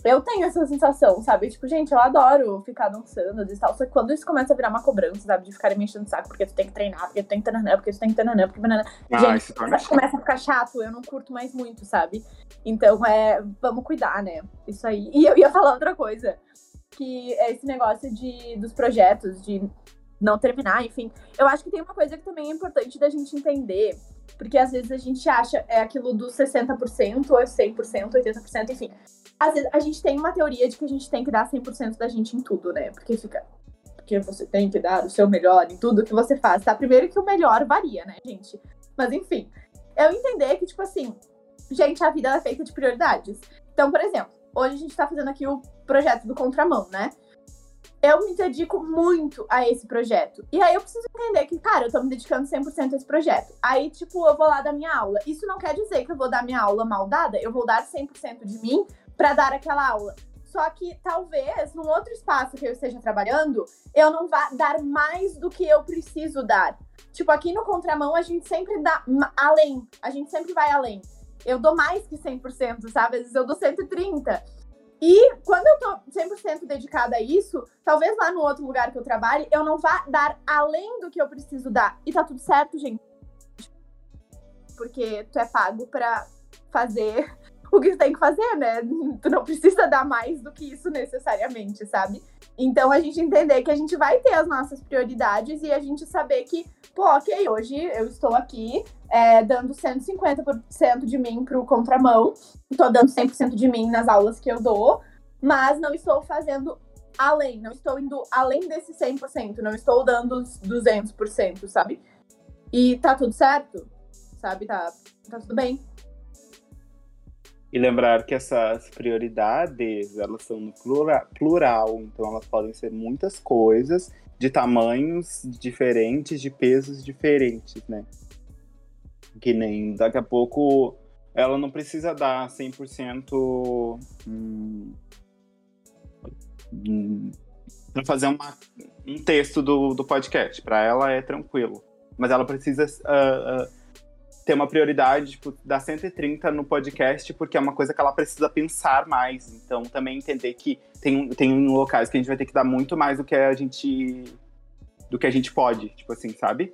Speaker 3: Eu tenho essa sensação, sabe? Tipo, gente, eu adoro ficar dançando e tal. Só que quando isso começa a virar uma cobrança, sabe? De ficarem me enchendo o saco porque tu tem que treinar, porque tu tem que treinar, porque tu tem que treinar, porque. Ah, gente, começa a ficar chato, eu não curto mais muito, sabe? Então, é. Vamos cuidar, né? Isso aí. E eu ia falar outra coisa que é esse negócio de, dos projetos, de não terminar, enfim. Eu acho que tem uma coisa que também é importante da gente entender, porque às vezes a gente acha é aquilo dos 60% ou 100%, 80%, enfim. Às vezes a gente tem uma teoria de que a gente tem que dar 100% da gente em tudo, né? Porque fica porque você tem que dar o seu melhor em tudo que você faz, tá? Primeiro que o melhor varia, né, gente? Mas enfim, eu entender que tipo assim, gente, a vida é feita de prioridades. Então, por exemplo, hoje a gente tá fazendo aqui o projeto do Contramão, né? Eu me dedico muito a esse projeto. E aí eu preciso entender que, cara, eu tô me dedicando 100% a esse projeto. Aí, tipo, eu vou lá dar minha aula. Isso não quer dizer que eu vou dar minha aula mal dada. Eu vou dar 100% de mim, para dar aquela aula. Só que talvez num outro espaço que eu esteja trabalhando, eu não vá dar mais do que eu preciso dar. Tipo, aqui no contramão a gente sempre dá além, a gente sempre vai além. Eu dou mais que 100%, sabe? Às vezes eu dou 130. E quando eu tô 100% dedicada a isso, talvez lá no outro lugar que eu trabalhe, eu não vá dar além do que eu preciso dar. E tá tudo certo, gente. Porque tu é pago para fazer o que tu tem que fazer, né? Tu não precisa dar mais do que isso necessariamente, sabe? Então a gente entender que a gente vai ter as nossas prioridades e a gente saber que, pô, ok, hoje eu estou aqui é, dando 150% de mim pro contramão, estou dando 100% de mim nas aulas que eu dou, mas não estou fazendo além, não estou indo além desse 100%, não estou dando os 200%, sabe? E tá tudo certo, sabe? Tá, tá tudo bem.
Speaker 1: E lembrar que essas prioridades, elas são no plural, então elas podem ser muitas coisas, de tamanhos diferentes, de pesos diferentes, né? Que nem daqui a pouco ela não precisa dar 100% hum, hum, para fazer uma, um texto do, do podcast. Para ela é tranquilo. Mas ela precisa uh, uh, ter uma prioridade, tipo, dar 130 no podcast, porque é uma coisa que ela precisa pensar mais. Então, também entender que tem, tem locais que a gente vai ter que dar muito mais do que a gente. do que a gente pode, tipo assim, sabe?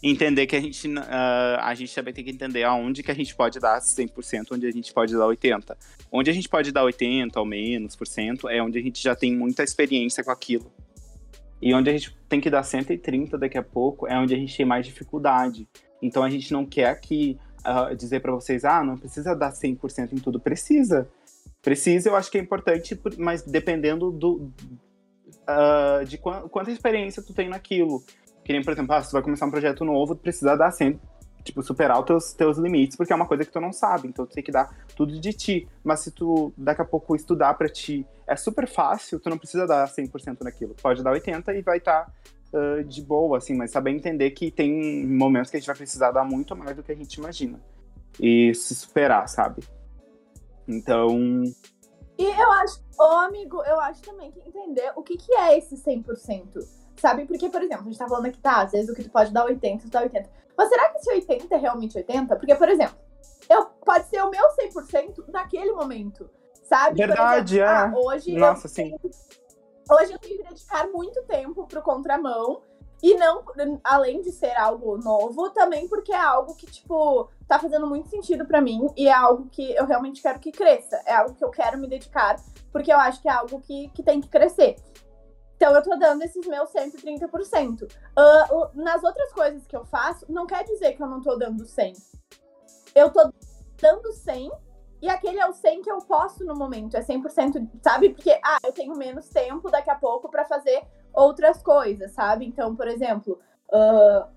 Speaker 1: Entender que a gente, uh, a gente também tem que entender aonde que a gente pode dar 100%, onde a gente pode dar 80%. Onde a gente pode dar 80% ou menos por cento é onde a gente já tem muita experiência com aquilo. E onde a gente tem que dar 130 daqui a pouco é onde a gente tem mais dificuldade. Então a gente não quer aqui uh, dizer para vocês, ah, não precisa dar 100% em tudo. Precisa. Precisa, eu acho que é importante, mas dependendo do, uh, de qu quanta experiência tu tem naquilo. Que nem, por exemplo, ah, se tu vai começar um projeto novo, tu precisa dar 100%, tipo, superar os teus, teus limites, porque é uma coisa que tu não sabe, então tu tem que dar tudo de ti. Mas se tu, daqui a pouco, estudar para ti é super fácil, tu não precisa dar 100% naquilo. Pode dar 80% e vai estar tá uh, de boa, assim, mas saber entender que tem momentos que a gente vai precisar dar muito mais do que a gente imagina. E se superar, sabe? Então.
Speaker 3: E eu acho, ô amigo, eu acho também que entender o que, que é esse 100%. Sabe? Porque, por exemplo, a gente tá falando aqui, tá, às vezes o que tu pode dar 80, tu dá 80. Mas será que esse 80 é realmente 80? Porque, por exemplo, eu, pode ser o meu 100% naquele momento, sabe?
Speaker 1: Verdade, exemplo, é. Ah,
Speaker 3: hoje
Speaker 1: Nossa, sim.
Speaker 3: Tenho, Hoje eu tenho que dedicar muito tempo pro contramão. E não, além de ser algo novo, também porque é algo que, tipo, tá fazendo muito sentido para mim e é algo que eu realmente quero que cresça. É algo que eu quero me dedicar, porque eu acho que é algo que, que tem que crescer. Então eu tô dando esses meus 130%. Uh, nas outras coisas que eu faço, não quer dizer que eu não tô dando 100. Eu tô dando 100 e aquele é o 100 que eu posso no momento, é 100%, sabe? Porque, ah, eu tenho menos tempo daqui a pouco para fazer outras coisas, sabe? Então, por exemplo, uh,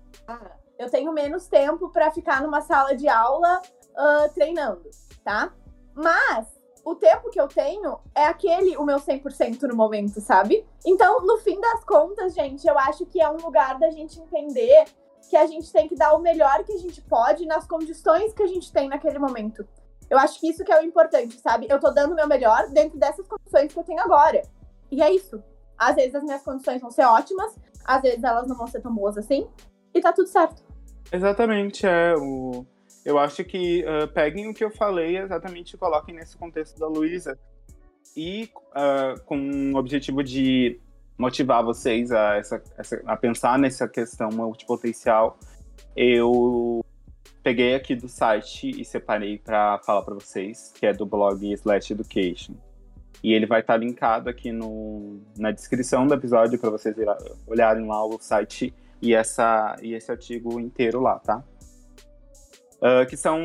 Speaker 3: eu tenho menos tempo para ficar numa sala de aula uh, treinando, tá? Mas o tempo que eu tenho é aquele, o meu 100% no momento, sabe? Então, no fim das contas, gente, eu acho que é um lugar da gente entender que a gente tem que dar o melhor que a gente pode nas condições que a gente tem naquele momento. Eu acho que isso que é o importante, sabe? Eu tô dando o meu melhor dentro dessas condições que eu tenho agora. E é isso. Às vezes as minhas condições vão ser ótimas, às vezes elas não vão ser tão boas assim, e tá tudo certo.
Speaker 1: Exatamente, é. O... Eu acho que uh, peguem o que eu falei exatamente e coloquem nesse contexto da Luísa. E uh, com o objetivo de motivar vocês a, essa, essa, a pensar nessa questão multipotencial, eu peguei aqui do site e separei para falar para vocês, que é do blog Slash Education. E ele vai estar tá linkado aqui no, na descrição do episódio para vocês olharem lá o site e, essa, e esse artigo inteiro lá, tá? Uh, que são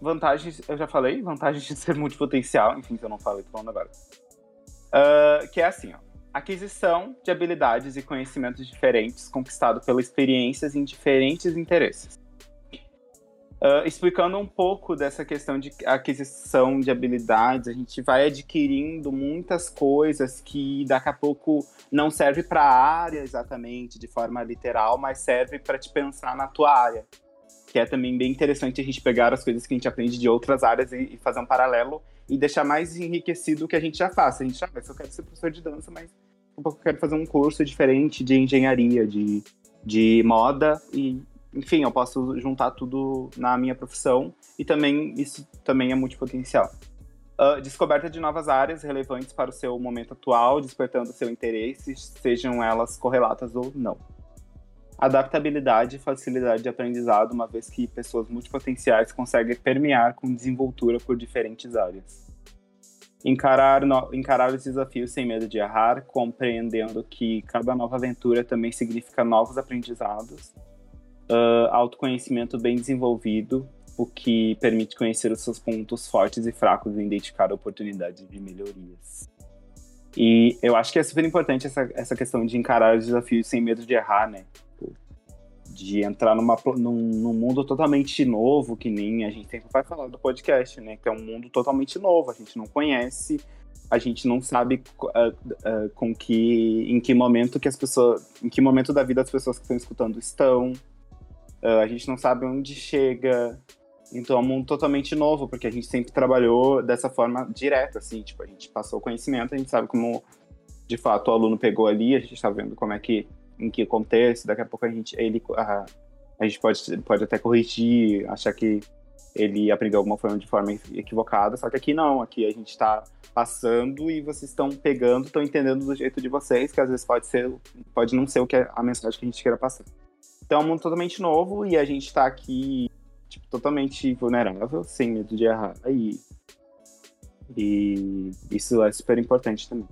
Speaker 1: vantagens, eu já falei, vantagens de ser multipotencial, enfim, se eu não falei, tô falando agora. Uh, que é assim, ó. Aquisição de habilidades e conhecimentos diferentes conquistado pelas experiências em diferentes interesses. Uh, explicando um pouco dessa questão de aquisição de habilidades, a gente vai adquirindo muitas coisas que daqui a pouco não serve para a área exatamente de forma literal, mas serve para te pensar na tua área. Que é também bem interessante a gente pegar as coisas que a gente aprende de outras áreas e, e fazer um paralelo e deixar mais enriquecido o que a gente já faz. A gente já, eu quero ser professor de dança, mas um pouco eu quero fazer um curso diferente de engenharia, de, de moda e enfim, eu posso juntar tudo na minha profissão e também isso também é multipotencial. Uh, descoberta de novas áreas relevantes para o seu momento atual, despertando seu interesse, sejam elas correlatas ou não. Adaptabilidade e facilidade de aprendizado, uma vez que pessoas multipotenciais conseguem permear com desenvoltura por diferentes áreas. Encarar, no... encarar os desafios sem medo de errar, compreendendo que cada nova aventura também significa novos aprendizados. Uh, autoconhecimento bem desenvolvido, o que permite conhecer os seus pontos fortes e fracos e identificar oportunidades de melhorias. E eu acho que é super importante essa, essa questão de encarar os desafios sem medo de errar, né? De entrar numa, num, num mundo totalmente novo, que nem a gente sempre vai falar do podcast, né? Que é um mundo totalmente novo, a gente não conhece, a gente não sabe uh, uh, com que, em que momento que as pessoas, em que momento da vida as pessoas que estão escutando estão. Uh, a gente não sabe onde chega, então é um mundo totalmente novo, porque a gente sempre trabalhou dessa forma direta, assim, tipo, a gente passou o conhecimento, a gente sabe como de fato o aluno pegou ali, a gente está vendo como é que, em que contexto, daqui a pouco a gente, ele, a, a gente pode, pode até corrigir, achar que ele aprendeu alguma forma de forma equivocada, só que aqui não, aqui a gente está passando e vocês estão pegando, estão entendendo do jeito de vocês, que às vezes pode ser, pode não ser o que é a mensagem que a gente queira passar. Então é um mundo totalmente novo e a gente está aqui tipo, totalmente vulnerável, sem medo de errar. E, e isso é super importante também.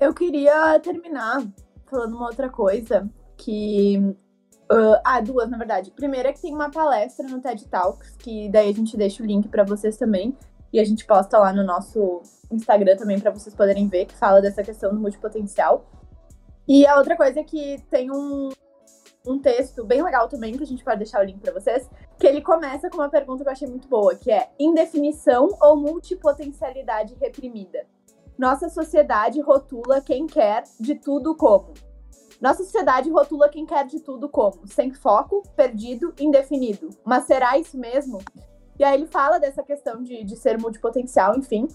Speaker 3: Eu queria terminar falando uma outra coisa que. Uh, ah, duas, na verdade. Primeira é que tem uma palestra no TED Talks, que daí a gente deixa o link para vocês também. E a gente posta lá no nosso Instagram também para vocês poderem ver, que fala dessa questão do multipotencial. E a outra coisa é que tem um, um texto bem legal também, que a gente pode deixar o link para vocês, que ele começa com uma pergunta que eu achei muito boa, que é indefinição ou multipotencialidade reprimida? Nossa sociedade rotula quem quer de tudo como. Nossa sociedade rotula quem quer de tudo como sem foco, perdido, indefinido. Mas será isso mesmo? E aí ele fala dessa questão de, de ser multipotencial, enfim.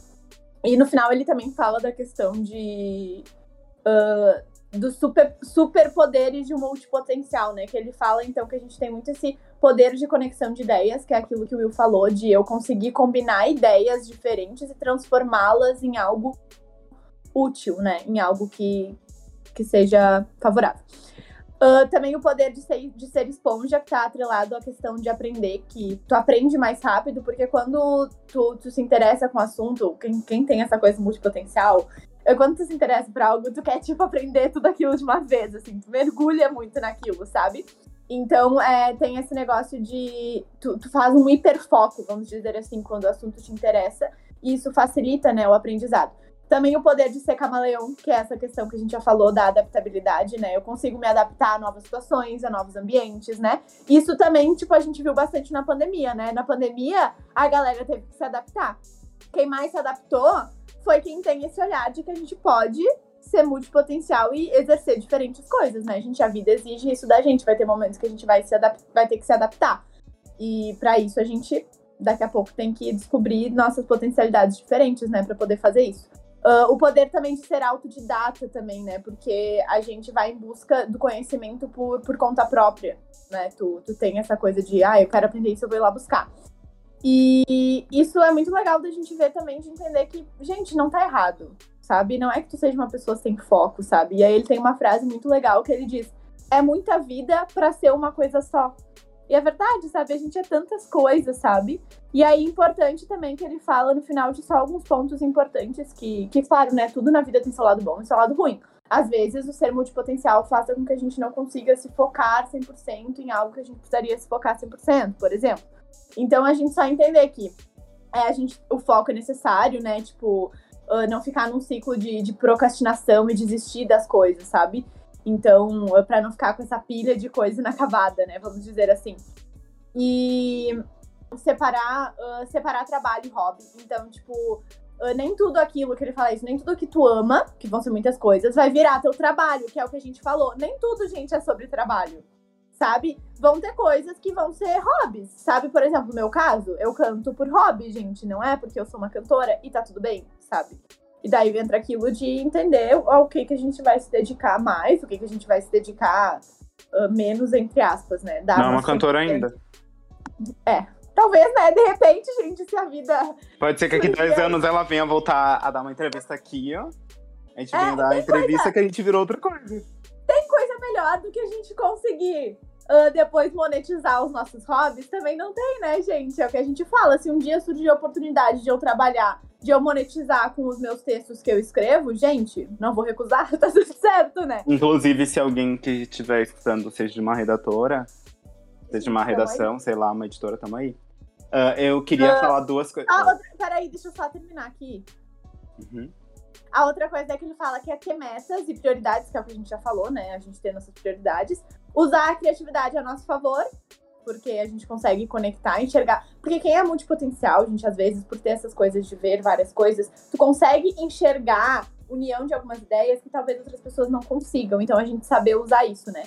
Speaker 3: E no final ele também fala da questão de uh, dos super, poderes de um multipotencial, né? Que ele fala, então, que a gente tem muito esse poder de conexão de ideias, que é aquilo que o Will falou, de eu conseguir combinar ideias diferentes e transformá-las em algo útil, né? Em algo que, que seja favorável. Uh, também o poder de ser, de ser esponja, que tá atrelado à questão de aprender, que tu aprende mais rápido, porque quando tu, tu se interessa com o assunto, quem, quem tem essa coisa multipotencial, quando tu se interessa por algo, tu quer, tipo, aprender tudo aquilo de uma vez, assim, tu mergulha muito naquilo, sabe? Então, é, tem esse negócio de. Tu, tu faz um hiperfoco, vamos dizer assim, quando o assunto te interessa, e isso facilita, né, o aprendizado. Também o poder de ser camaleão, que é essa questão que a gente já falou da adaptabilidade, né? Eu consigo me adaptar a novas situações, a novos ambientes, né? Isso também, tipo, a gente viu bastante na pandemia, né? Na pandemia, a galera teve que se adaptar. Quem mais se adaptou foi quem tem esse olhar de que a gente pode ser multipotencial e exercer diferentes coisas, né? A gente, a vida exige isso da gente. Vai ter momentos que a gente vai, se vai ter que se adaptar. E para isso a gente, daqui a pouco, tem que descobrir nossas potencialidades diferentes, né? Para poder fazer isso. Uh, o poder também de ser autodidata também, né? Porque a gente vai em busca do conhecimento por, por conta própria, né? Tu, tu tem essa coisa de, ah, eu quero aprender isso, eu vou ir lá buscar. E isso é muito legal da gente ver também, de entender que, gente, não tá errado, sabe? Não é que tu seja uma pessoa sem foco, sabe? E aí ele tem uma frase muito legal que ele diz: é muita vida para ser uma coisa só. E é verdade, sabe? A gente é tantas coisas, sabe? E aí, importante também que ele fala no final de só alguns pontos importantes que, que claro, né? Tudo na vida tem seu lado bom e seu lado ruim. Às vezes, o ser multipotencial faz com que a gente não consiga se focar 100% em algo que a gente precisaria se focar 100%, por exemplo. Então a gente só entender que é, a gente, o foco é necessário, né? Tipo, uh, não ficar num ciclo de, de procrastinação e desistir das coisas, sabe? Então, uh, para não ficar com essa pilha de coisa inacabada, né? Vamos dizer assim. E separar, uh, separar trabalho e hobby. Então, tipo, nem tudo aquilo que ele fala isso, nem tudo que tu ama, que vão ser muitas coisas, vai virar teu trabalho, que é o que a gente falou. Nem tudo, gente, é sobre trabalho sabe? Vão ter coisas que vão ser hobbies, sabe? Por exemplo, no meu caso, eu canto por hobby, gente, não é porque eu sou uma cantora e tá tudo bem, sabe? E daí entra aquilo de entender ao que, que a gente vai se dedicar mais, o que, que a gente vai se dedicar uh, menos, entre aspas, né?
Speaker 1: Dar não é uma cantora ainda.
Speaker 3: É. Talvez, né? De repente, gente, se a vida.
Speaker 1: Pode ser que aqui dois anos ela venha voltar a dar uma entrevista aqui, ó. A gente é, dar a entrevista coisa... que a gente virou outra coisa.
Speaker 3: Tem coisa melhor do que a gente conseguir uh, depois monetizar os nossos hobbies? Também não tem, né, gente? É o que a gente fala. Se um dia surgir a oportunidade de eu trabalhar, de eu monetizar com os meus textos que eu escrevo, gente, não vou recusar, tá tudo certo, né?
Speaker 1: Inclusive, se alguém que estiver escutando seja de uma redatora, seja de uma redação, sei lá, uma editora, tamo aí. Uh, eu queria uh, falar duas coisas.
Speaker 3: Ah, outra... peraí, deixa eu só terminar aqui. Uhum. A outra coisa é que ele fala que é ter metas e prioridades, que é o que a gente já falou, né? A gente tem nossas prioridades. Usar a criatividade a nosso favor, porque a gente consegue conectar, enxergar. Porque quem é multipotencial, gente, às vezes, por ter essas coisas de ver várias coisas, tu consegue enxergar união de algumas ideias que talvez outras pessoas não consigam. Então, a gente saber usar isso, né?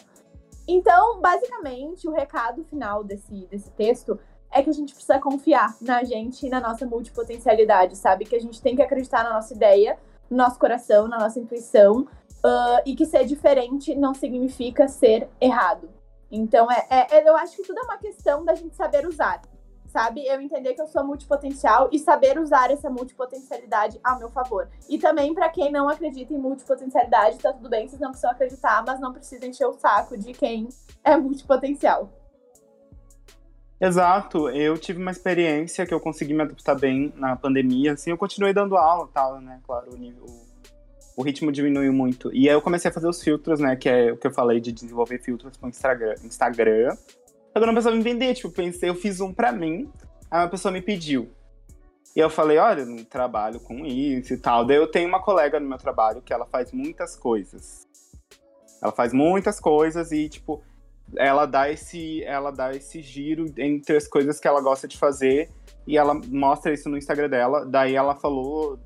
Speaker 3: Então, basicamente, o recado final desse, desse texto é que a gente precisa confiar na gente e na nossa multipotencialidade, sabe? Que a gente tem que acreditar na nossa ideia, no nosso coração, na nossa intuição, uh, e que ser diferente não significa ser errado. Então, é, é, é, eu acho que tudo é uma questão da gente saber usar, sabe? Eu entender que eu sou multipotencial e saber usar essa multipotencialidade a meu favor. E também, para quem não acredita em multipotencialidade, tá tudo bem, vocês não precisam acreditar, mas não precisam encher o saco de quem é multipotencial.
Speaker 1: Exato, eu tive uma experiência que eu consegui me adaptar bem na pandemia, assim, eu continuei dando aula tal, né, claro, o, nível, o ritmo diminuiu muito. E aí eu comecei a fazer os filtros, né, que é o que eu falei de desenvolver filtros com Instagram. Instagram. Agora uma pessoa me vender, tipo, pensei, eu fiz um pra mim, aí uma pessoa me pediu. E eu falei, olha, eu não trabalho com isso e tal. Daí eu tenho uma colega no meu trabalho que ela faz muitas coisas. Ela faz muitas coisas e, tipo, ela dá esse ela dá esse giro entre as coisas que ela gosta de fazer e ela mostra isso no Instagram dela. Daí ela falou,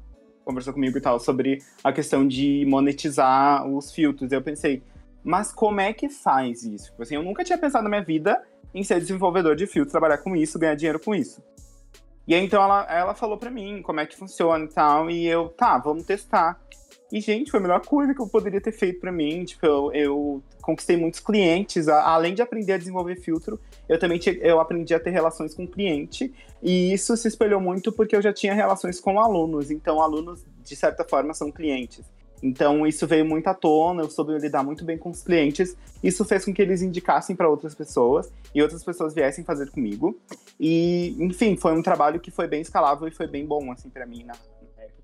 Speaker 1: conversou comigo e tal sobre a questão de monetizar os filtros. Eu pensei, mas como é que faz isso? Tipo assim, eu nunca tinha pensado na minha vida em ser desenvolvedor de filtros, trabalhar com isso, ganhar dinheiro com isso. E aí, então ela, ela falou para mim como é que funciona e tal, e eu, tá, vamos testar. E, gente, foi a melhor coisa que eu poderia ter feito para mim. Tipo, eu, eu, conquistei muitos clientes. além de aprender a desenvolver filtro, eu também eu aprendi a ter relações com cliente. E isso se espelhou muito porque eu já tinha relações com alunos. Então, alunos, de certa forma, são clientes. Então, isso veio muito à tona, eu soube lidar muito bem com os clientes. Isso fez com que eles indicassem para outras pessoas e outras pessoas viessem fazer comigo. E, enfim, foi um trabalho que foi bem escalável e foi bem bom, assim, para mim na,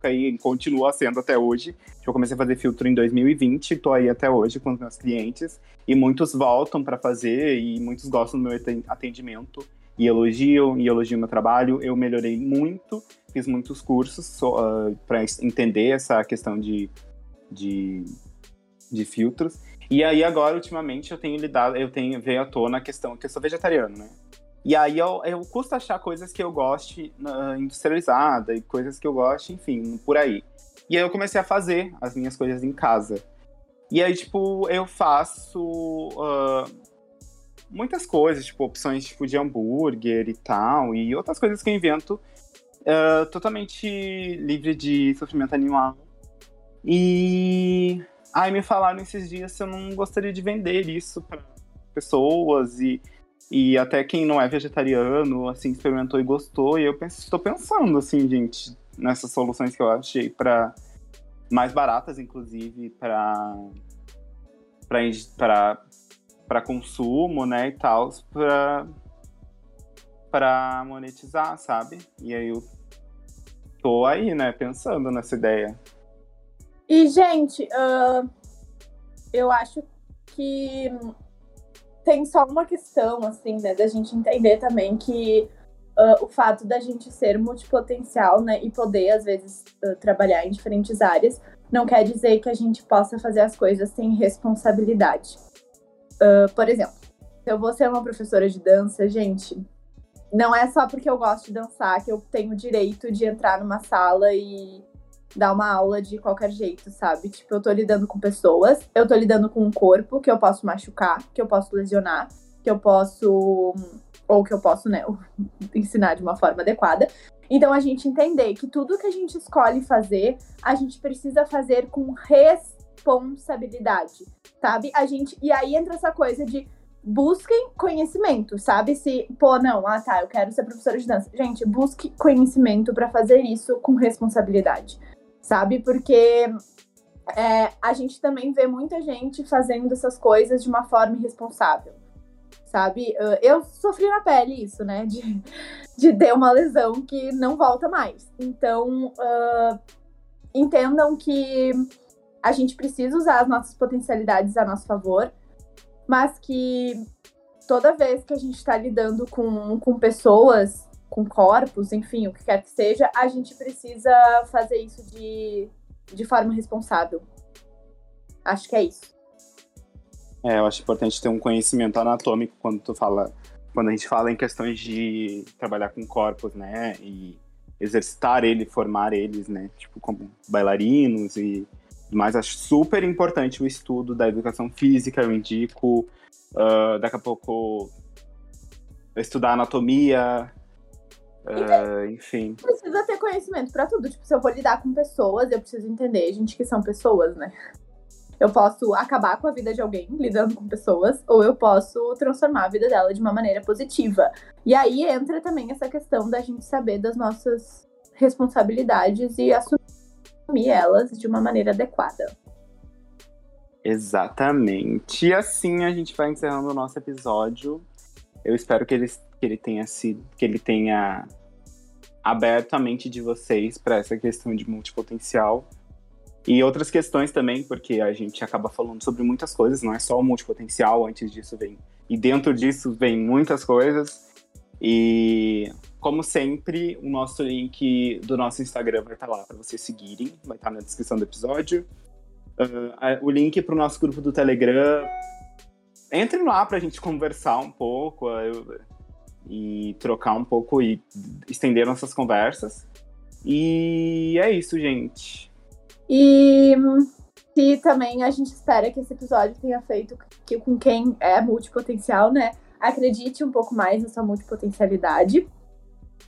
Speaker 1: época e continua sendo até hoje. Eu comecei a fazer filtro em 2020, estou aí até hoje com os meus clientes e muitos voltam para fazer e muitos gostam do meu atendimento e elogiam e elogiam meu trabalho. Eu melhorei muito, fiz muitos cursos uh, ah, para entender essa questão de, de, de filtros. E aí agora, ultimamente, eu tenho lidado, eu tenho veio à tona a questão que eu sou vegetariano, né? E aí eu, eu custo achar coisas que eu goste industrializada e coisas que eu goste, enfim, por aí. E aí eu comecei a fazer as minhas coisas em casa. E aí, tipo, eu faço uh, muitas coisas, tipo, opções tipo de hambúrguer e tal, e outras coisas que eu invento uh, totalmente livre de sofrimento animal. E aí me falaram esses dias se eu não gostaria de vender isso para pessoas e e até quem não é vegetariano, assim, experimentou e gostou. E eu estou pensando, assim, gente, nessas soluções que eu achei para mais baratas, inclusive, para para consumo, né, e tal, para para monetizar, sabe? E aí eu tô aí, né, pensando nessa ideia.
Speaker 3: E, gente, uh, eu acho que tem só uma questão, assim, né, da gente entender também que uh, o fato da gente ser multipotencial, né, e poder, às vezes, uh, trabalhar em diferentes áreas, não quer dizer que a gente possa fazer as coisas sem responsabilidade. Uh, por exemplo, se eu vou ser uma professora de dança, gente, não é só porque eu gosto de dançar que eu tenho o direito de entrar numa sala e dar uma aula de qualquer jeito, sabe? Tipo, eu tô lidando com pessoas, eu tô lidando com um corpo que eu posso machucar, que eu posso lesionar. que eu posso ou que eu posso, né, ensinar de uma forma adequada. Então a gente entender que tudo que a gente escolhe fazer, a gente precisa fazer com responsabilidade, sabe? A gente e aí entra essa coisa de busquem conhecimento, sabe? Se, pô, não, ah tá, eu quero ser professora de dança. Gente, busque conhecimento para fazer isso com responsabilidade, sabe? Porque é, a gente também vê muita gente fazendo essas coisas de uma forma irresponsável sabe? Eu sofri na pele isso, né? De, de ter uma lesão que não volta mais. Então, uh, entendam que a gente precisa usar as nossas potencialidades a nosso favor, mas que toda vez que a gente está lidando com, com pessoas, com corpos, enfim, o que quer que seja, a gente precisa fazer isso de, de forma responsável. Acho que é isso.
Speaker 1: É, eu acho importante ter um conhecimento anatômico quando tu fala, quando a gente fala em questões de trabalhar com corpos, né, e exercitar ele, formar eles, né, tipo como bailarinos e mais acho super importante o estudo da educação física, eu indico uh, daqui a pouco estudar anatomia, uh, enfim.
Speaker 3: Precisa ter conhecimento para tudo. Tipo, se eu vou lidar com pessoas, eu preciso entender, gente, que são pessoas, né? Eu posso acabar com a vida de alguém lidando com pessoas, ou eu posso transformar a vida dela de uma maneira positiva. E aí entra também essa questão da gente saber das nossas responsabilidades e assumir elas de uma maneira adequada.
Speaker 1: Exatamente. E assim a gente vai encerrando o nosso episódio. Eu espero que ele, que ele tenha sido, que ele tenha aberto a mente de vocês para essa questão de multipotencial e outras questões também, porque a gente acaba falando sobre muitas coisas, não é só o multipotencial, antes disso vem. E dentro disso vem muitas coisas. E, como sempre, o nosso link do nosso Instagram vai estar lá para vocês seguirem, vai estar na descrição do episódio. Uh, o link para o nosso grupo do Telegram. Entrem lá para a gente conversar um pouco uh, e trocar um pouco e estender nossas conversas. E é isso, gente.
Speaker 3: E se também a gente espera que esse episódio tenha feito que com quem é multipotencial, né, acredite um pouco mais na sua multipotencialidade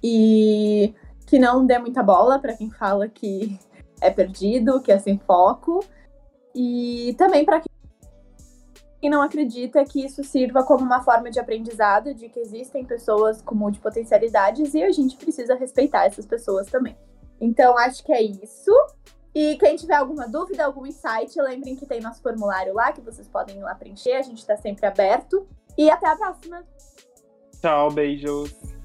Speaker 3: e que não dê muita bola para quem fala que é perdido, que é sem foco. E também para quem não acredita que isso sirva como uma forma de aprendizado, de que existem pessoas com multipotencialidades e a gente precisa respeitar essas pessoas também. Então, acho que é isso. E quem tiver alguma dúvida, algum insight, lembrem que tem nosso formulário lá, que vocês podem ir lá preencher, a gente está sempre aberto. E até a próxima!
Speaker 1: Tchau, beijos!